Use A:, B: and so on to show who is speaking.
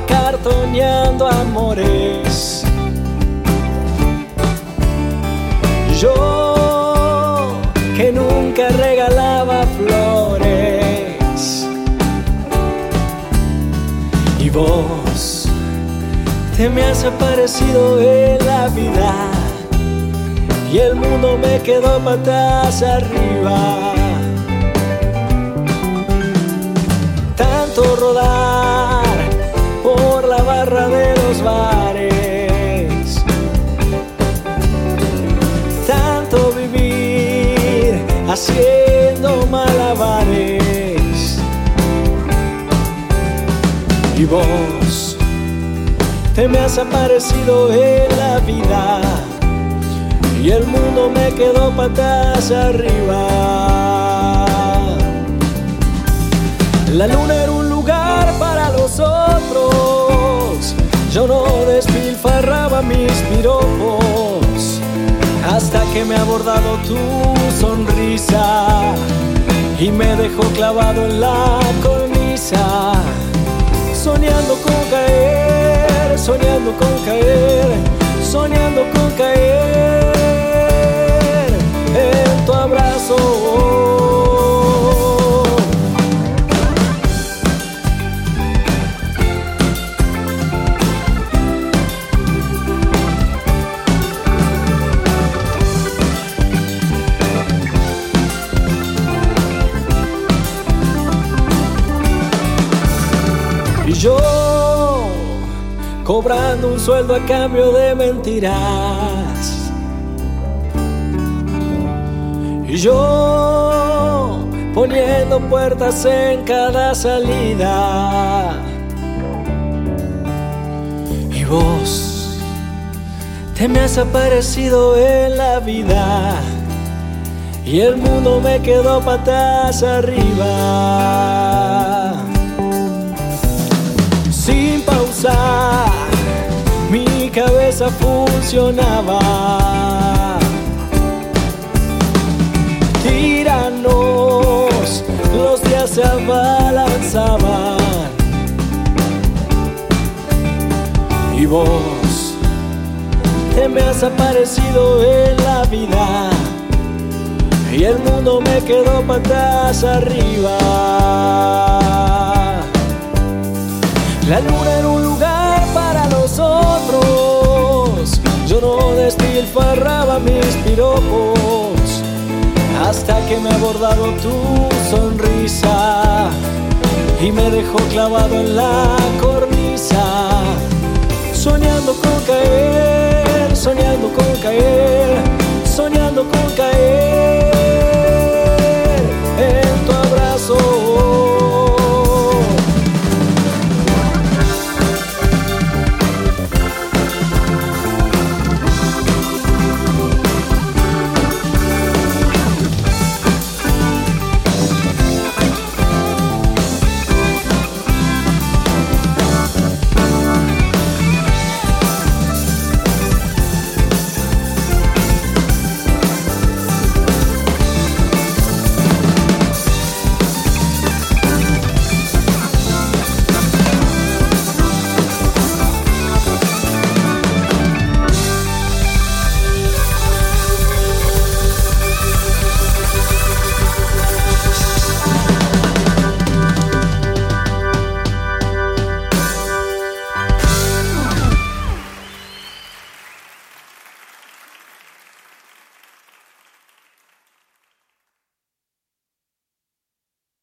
A: cartoneando amores. Yo que nunca regalaba flores. Y vos te me has aparecido en la vida. Y el mundo me quedó patas arriba. Tanto rodar haciendo malabares. Y vos te me has aparecido en la vida. Y el mundo me quedó patas arriba. La luna era un lugar para los otros. Yo no despilfarraba mis piropos hasta que me ha abordado tu sonrisa y me dejó clavado en la cornisa. Soñando con caer, soñando con caer, soñando con caer yo cobrando un sueldo a cambio de mentiras. Y yo poniendo puertas en cada salida. Y vos te me has aparecido en la vida. Y el mundo me quedó patas arriba funcionaba. Tiranos, los días se abalanzaban. Y vos te me has aparecido en la vida. Y el mundo me quedó patas arriba. La luna era un lugar despilfarraba mis piropos hasta que me ha abordado tu sonrisa y me dejó clavado en la cornisa. Soñando con caer, soñando con caer, soñando con caer